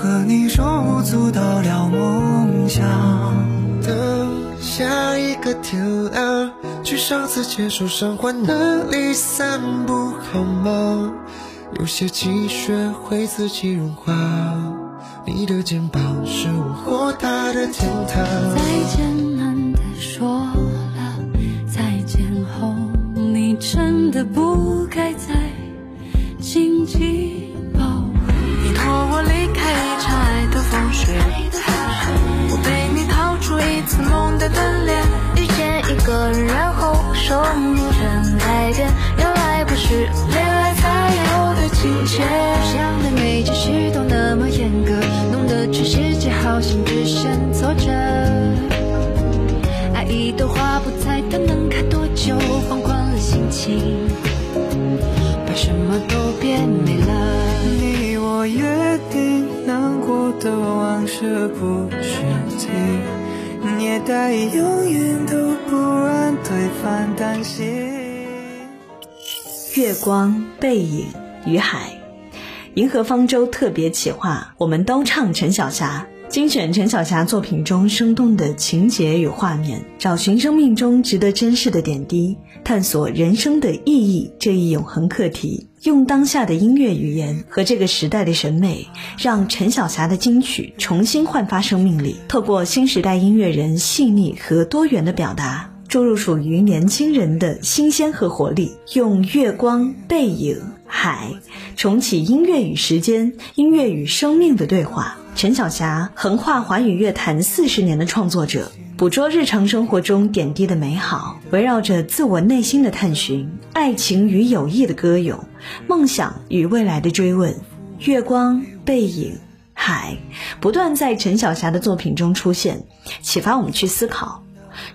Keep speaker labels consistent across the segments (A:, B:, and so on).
A: 和你手舞足蹈聊梦想。等下一个天亮，去上次牵手赏花那里散步好吗？有些积雪会自己融化，你的肩膀是我豁达的天堂。
B: 再见，难得说了再见后，你真的不该再紧紧。一场爱的风雪，我陪你逃出一次梦的单恋，遇见一个人，然后生命全改变，原来不是恋爱才有的情节。不想对每件事都那么严格，弄得全世界好像只剩挫折。爱一朵花不猜它能开多久，放宽了心情，把什么都变美了。
A: 我约定，难过的往事不许提，也答应永远都不让对方担心。
C: 月光、背影、与海，银河方舟特别企划，我们都唱陈小霞。精选陈小霞作品中生动的情节与画面，找寻生命中值得珍视的点滴，探索人生的意义这一永恒课题。用当下的音乐语言和这个时代的审美，让陈小霞的金曲重新焕发生命力。透过新时代音乐人细腻和多元的表达，注入属于年轻人的新鲜和活力。用月光、背影、海，重启音乐与时间、音乐与生命的对话。陈小霞，横跨华语乐坛四十年的创作者，捕捉日常生活中点滴的美好，围绕着自我内心的探寻、爱情与友谊的歌咏、梦想与未来的追问。月光、背影、海，不断在陈小霞的作品中出现，启发我们去思考。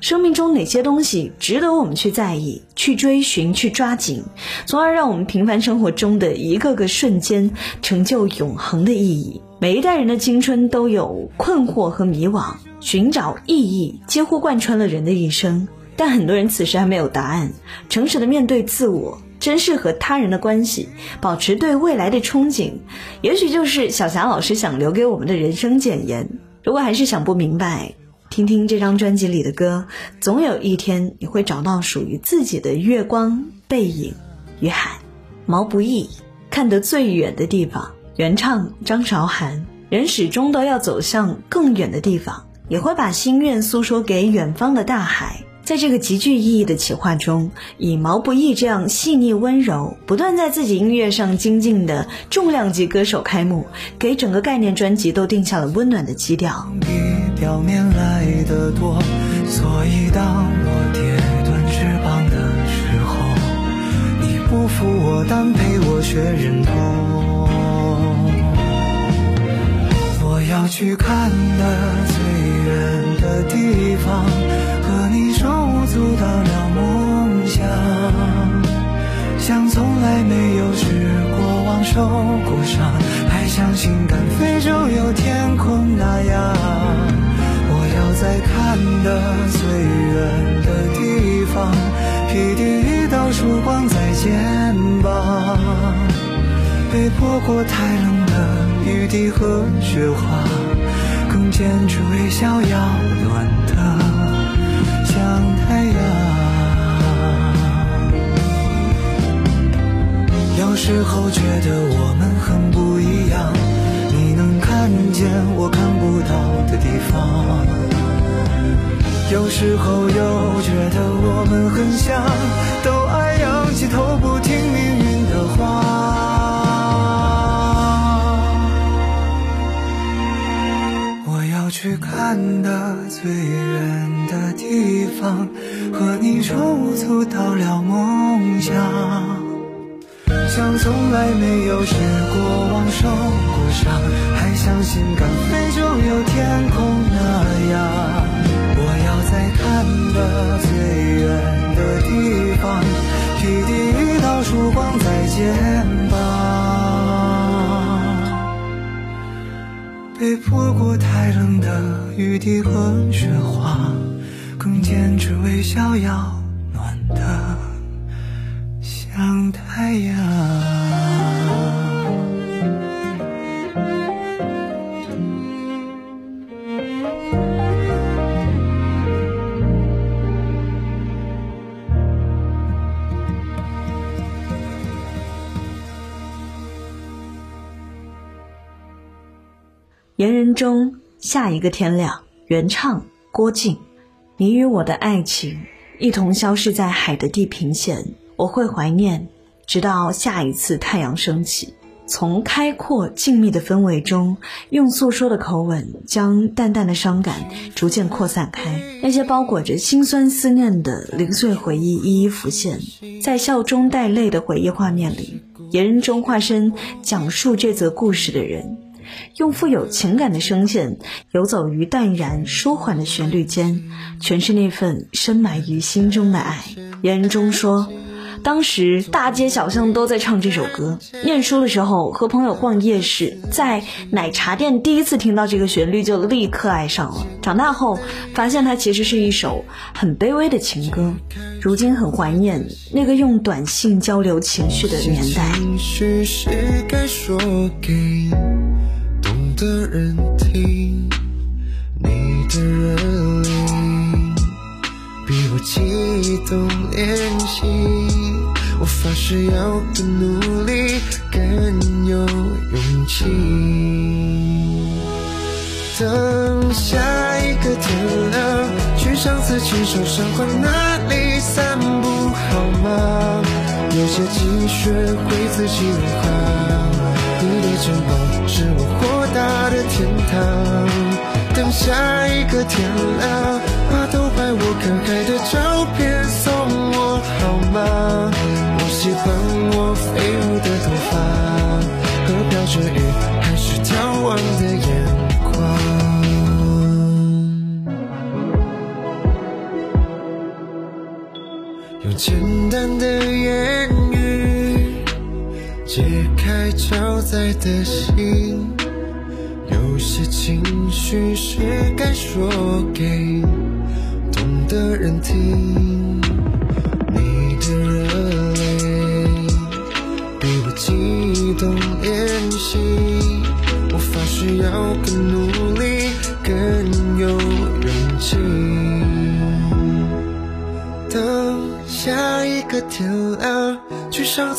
C: 生命中哪些东西值得我们去在意、去追寻、去抓紧，从而让我们平凡生活中的一个个瞬间成就永恒的意义？每一代人的青春都有困惑和迷惘，寻找意义几乎贯穿了人的一生。但很多人此时还没有答案。诚实的面对自我，珍视和他人的关系，保持对未来的憧憬，也许就是小霞老师想留给我们的人生简言。如果还是想不明白，听听这张专辑里的歌，总有一天你会找到属于自己的月光、背影与海。毛不易看得最远的地方，原唱张韶涵。人始终都要走向更远的地方，也会把心愿诉说给远方的大海。在这个极具意义的企划中，以毛不易这样细腻温柔、不断在自己音乐上精进的重量级歌手开幕，给整个概念专辑都定下了温暖的基调。
A: 表面来的多，所以当我跌断翅膀的时候，你不扶我，但陪我学忍痛。我要去看的最远的地方，和你手舞足到了梦想，像从来没有失过望、受过伤，还相信敢飞就有天空那样。看得最远的地方披第一道曙光在肩膀被
D: 泼过太冷的雨滴和雪花更坚持微笑要暖得像太阳。有时候觉得我们很不一样你能看见我看不到的地方。有时候又觉得我们很像，都爱仰起头不听命运的话。我要去看的最远的地方，和你手足到了梦想。像从来没有失过望、受过伤，还相信敢飞就有天空那样。在看的最远的地方，披第一道曙光在肩膀。被泼过太冷的雨滴和雪花，更坚持微笑要暖的。像太阳。
C: 言人中下一个天亮，原唱郭靖。你与我的爱情，一同消失在海的地平线。我会怀念，直到下一次太阳升起。从开阔静谧的氛围中，用诉说的口吻，将淡淡的伤感逐渐扩散开。那些包裹着心酸思念的零碎回忆一一浮现，在笑中带泪的回忆画面里，言人中化身讲述这则故事的人，用富有情感的声线，游走于淡然舒缓的旋律间，诠释那份深埋于心中的爱。言中说。当时大街小巷都在唱这首歌。念书的时候和朋友逛夜市，在奶茶店第一次听到这个旋律就立刻爱上了。长大后发现它其实是一首很卑微的情歌。如今很怀念那个用短信交流情绪的年代。
D: 的人听，你的热力比我激动练习。我发誓要更努力，更有勇气。等下一个天亮，去上次牵手赏花那里散步好吗？有些积雪会自己融化，你肩膀是我豁达的天堂。等下一个天亮，把偷拍我看海的照片送我好吗？我喜欢我飞舞的头发和飘着雨还是眺望的眼光，用简单的言解开超载的心，有些情绪是该说给懂的人听。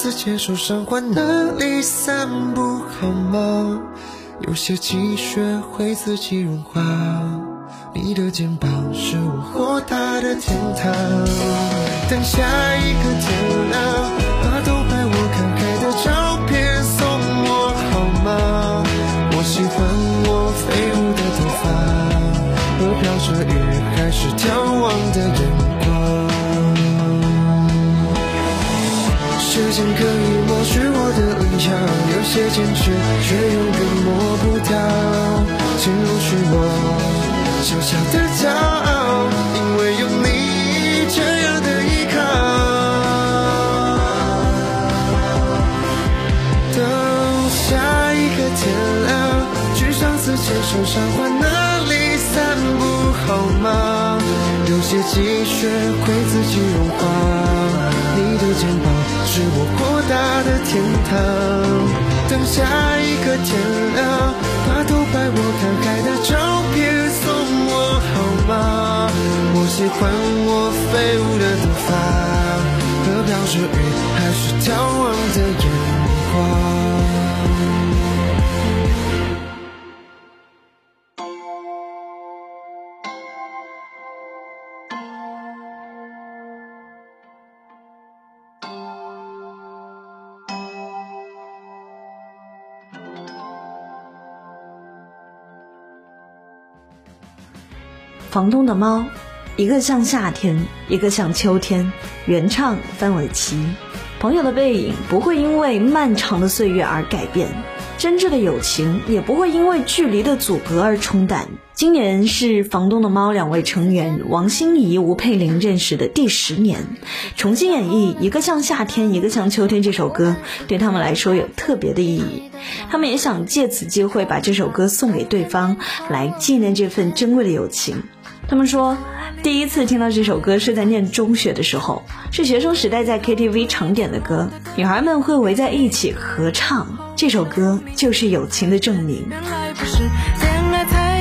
D: 次牵手赏花那里散步好吗？有些积雪会自己融化，你的肩膀是我豁达的天堂。等下一个天亮，把偷拍我看海的照片送我好吗？我。喜欢我飞舞的头发和飘着雨还是眺望的眼时间可以抹去我的棱角，有些坚持却永远抹不掉。请容许我小小的骄傲，因为有你这样的依靠。等下一个天亮。去上次牵手赏花那里散步好吗？有些积雪会自己融化，你的肩膀是我豁达的天堂。
A: 等下一个天亮，把偷拍我看海的照片送我好吗？我喜欢我飞舞的头发，和飘着雨还是眺望的眼光。
C: 房东的猫，一个像夏天，一个像秋天。原唱范玮琪。朋友的背影不会因为漫长的岁月而改变，真挚的友情也不会因为距离的阻隔而冲淡。今年是房东的猫两位成员王心怡、吴佩玲认识的第十年，重新演绎《一个像夏天，一个像秋天》这首歌，对他们来说有特别的意义。他们也想借此机会把这首歌送给对方，来纪念这份珍贵的友情。他们说，第一次听到这首歌是在念中学的时候，是学生时代在 KTV 常点的歌，女孩们会围在一起合唱。这首歌就是友情的证明。
B: 原来不是恋爱才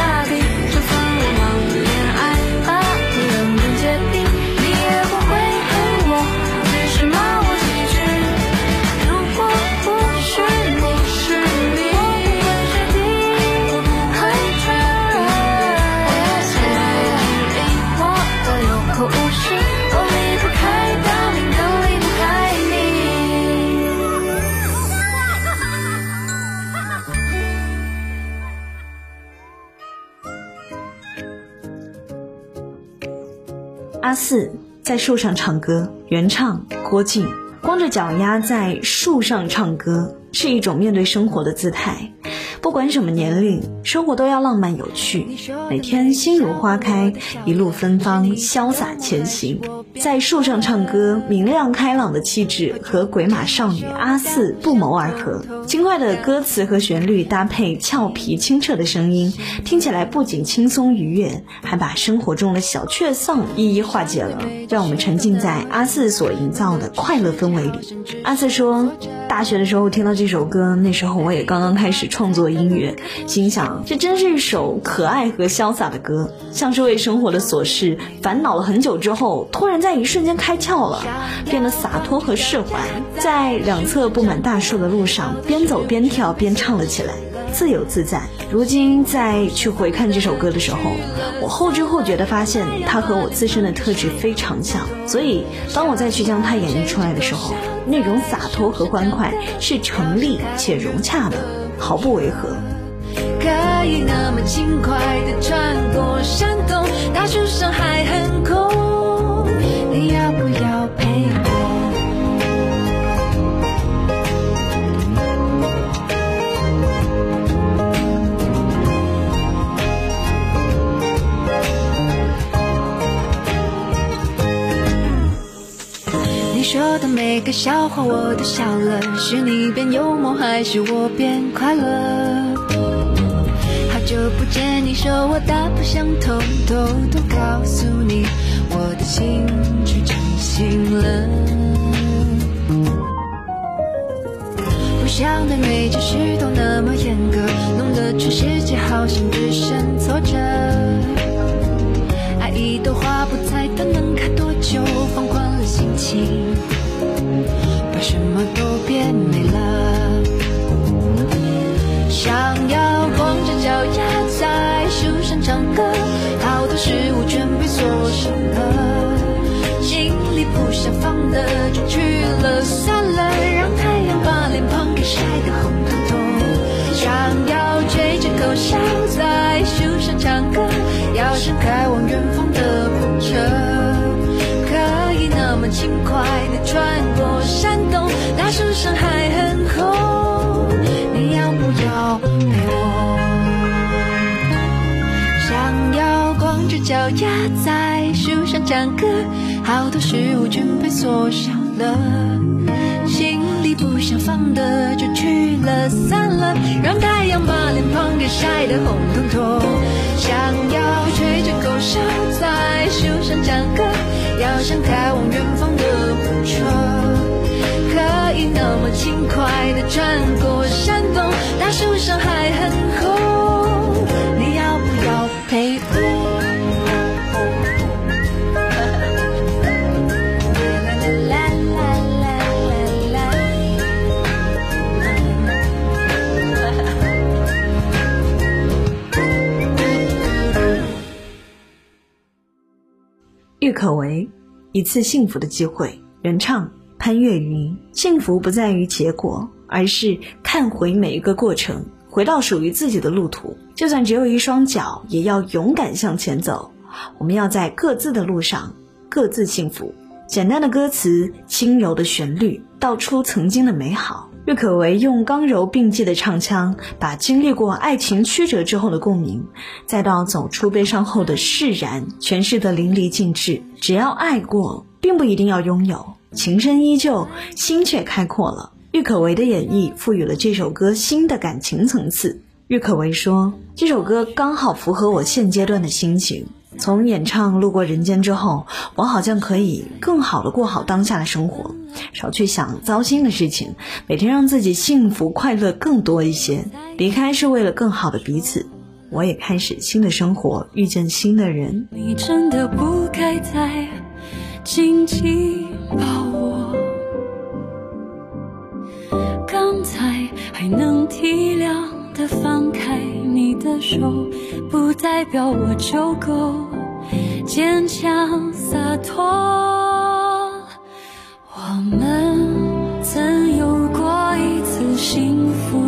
B: 死心
C: 四在树上唱歌，原唱郭靖。光着脚丫在树上唱歌是一种面对生活的姿态。不管什么年龄，生活都要浪漫有趣，每天心如花开，一路芬芳，潇洒前行。在树上唱歌，明亮开朗的气质和鬼马少女阿四不谋而合。轻快的歌词和旋律搭配俏皮清澈的声音，听起来不仅轻松愉悦，还把生活中的小确丧一一化解了，让我们沉浸在阿四所营造的快乐氛围里。阿四说，大学的时候听到这首歌，那时候我也刚刚开始创作音乐，心想这真是一首可爱和潇洒的歌，像是为生活的琐事烦恼了很久之后，突然在一瞬间开窍了，变得洒脱和释怀，在两侧布满大树的路上，边走边跳边唱了起来。自由自在。如今再去回看这首歌的时候，我后知后觉的发现，它和我自身的特质非常像。所以，当我再去将它演绎出来的时候，那种洒脱和欢快是成立且融洽的，毫不违和。
E: 可以那么轻快地穿过山洞，大树上还很空，说的每个笑话我都笑了，是你变幽默，还是我变快乐？好久不见，你说我大不相同，偷偷告诉你，我的心去真心了。不想对每件事都那么严格，弄得全世界好像只剩挫折。爱一朵花不猜它能开就，放宽了心情，把什么都变美了。想要光着脚丫在树上唱歌，好多事物全被锁上了，心里不想放的就去了，算了，让太阳把脸庞给晒得红彤彤。想要吹着口哨上还很空，你要不要陪我？想要光着脚丫在树上唱歌，好多事物全被缩小了，心里不想放的就去了，散了，让太阳把脸庞给晒得红彤彤。想要吹着口哨在树上唱歌，要像开往远方的火车，可以那么轻快地穿过山洞，大树上还很红，你要不要陪我？
C: 郁可唯，一次幸福的机会。原唱潘越云。幸福不在于结果，而是看回每一个过程，回到属于自己的路途。就算只有一双脚，也要勇敢向前走。我们要在各自的路上，各自幸福。简单的歌词，轻柔的旋律，道出曾经的美好。郁可唯用刚柔并济的唱腔，把经历过爱情曲折之后的共鸣，再到走出悲伤后的释然，诠释得淋漓尽致。只要爱过，并不一定要拥有，情深依旧，心却开阔了。郁可唯的演绎赋予了这首歌新的感情层次。郁可唯说：“这首歌刚好符合我现阶段的心情。从演唱《路过人间》之后，我好像可以更好的过好当下的生活，少去想糟心的事情，每天让自己幸福快乐更多一些。离开是为了更好的彼此，我也开始新的生活，遇见新的人。
E: 你真的不该再紧紧抱我，刚才还能体谅的放开你的手，不代表我就够坚强洒脱。我们曾有过一次幸福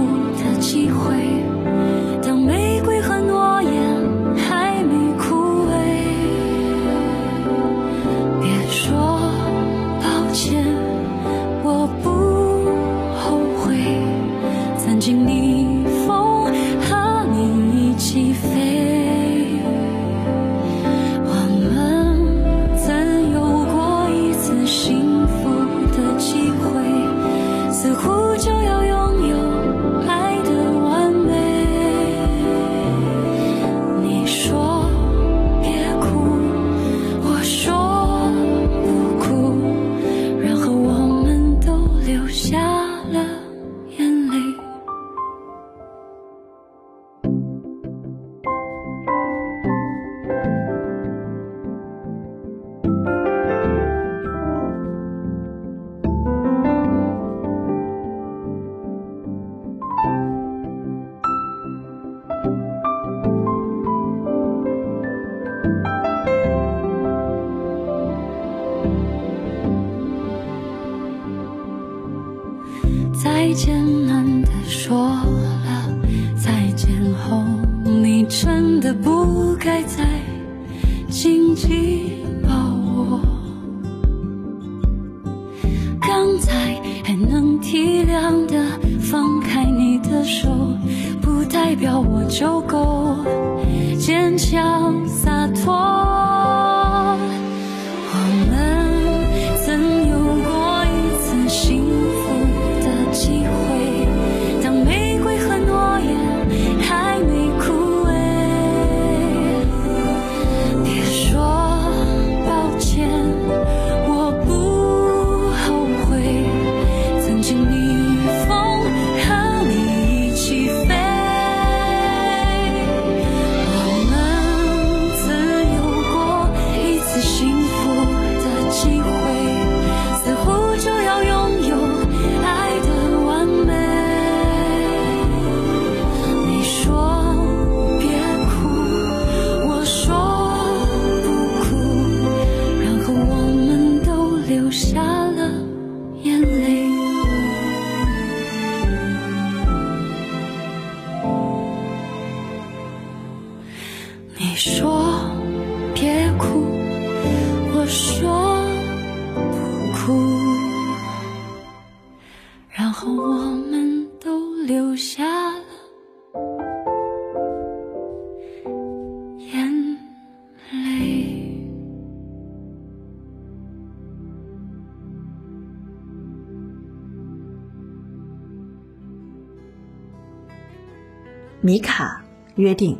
E: 我说不哭，然后我们
B: 都留下了。眼泪。
C: 米卡约定，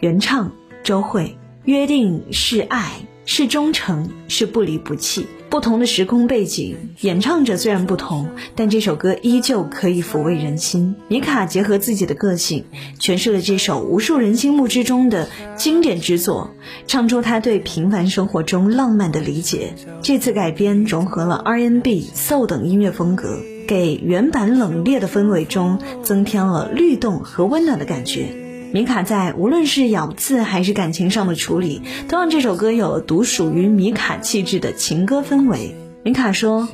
C: 原唱周慧，约定是爱。是忠诚，是不离不弃。不同的时空背景，演唱者虽然不同，但这首歌依旧可以抚慰人心。米卡结合自己的个性，诠释了这首无数人心目之中的经典之作，唱出他对平凡生活中浪漫的理解。这次改编融合了 R&B、Soul 等音乐风格。给原版冷冽的氛围中增添了律动和温暖的感觉。米卡在无论是咬字还是感情上的处理，都让这首歌有了独属于米卡气质的情歌氛围。米卡说：“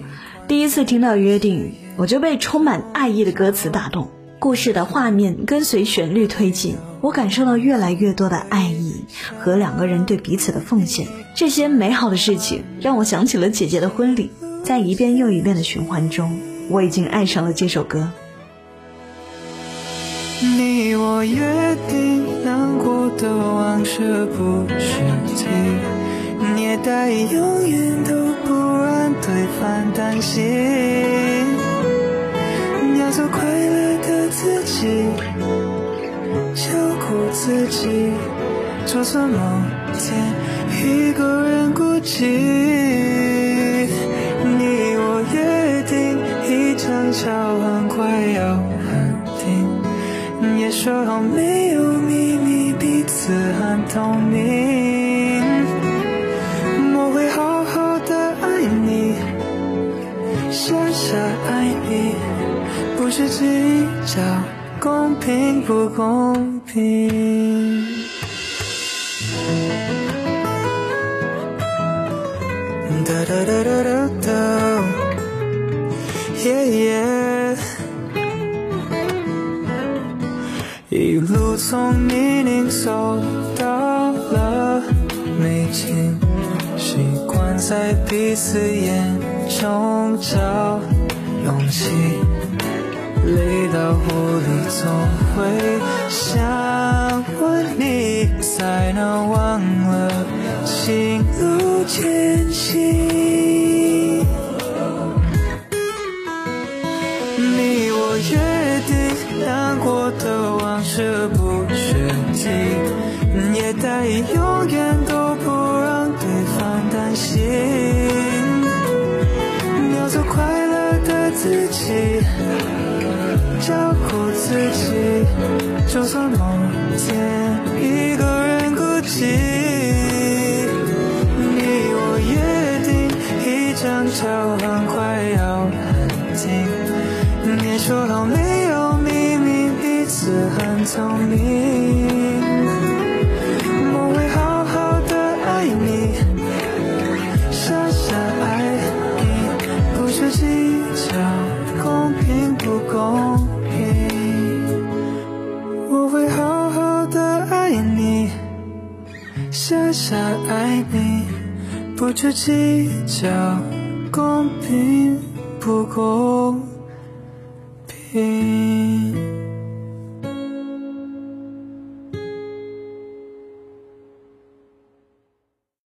C: 第一次听到《约定》，我就被充满爱意的歌词打动，故事的画面跟随旋律推进，我感受到越来越多的爱意和两个人对彼此的奉献。这些美好的事情让我想起了姐姐的婚礼，在一遍又一遍的循环中。”我已经爱上了这首歌。
A: 你我约定，难过的往事不是提，也答应永远都不让对方担心。要做快乐的自己，照顾自己，就算某天一个人孤寂。交换快要安定，也说好没有秘密，彼此很透明。我会好好的爱你，傻傻爱你，不是计较公平不公平。哒哒哒哒哒哒。一路从泥泞走到了美景，习惯在彼此眼中找勇气。累到无力，总会想问你，才能忘了情路艰辛。梦见一个人孤寂。你我约定，一张桥很快要安静，你说好没有秘密，彼此很聪明。去计较公平不公平。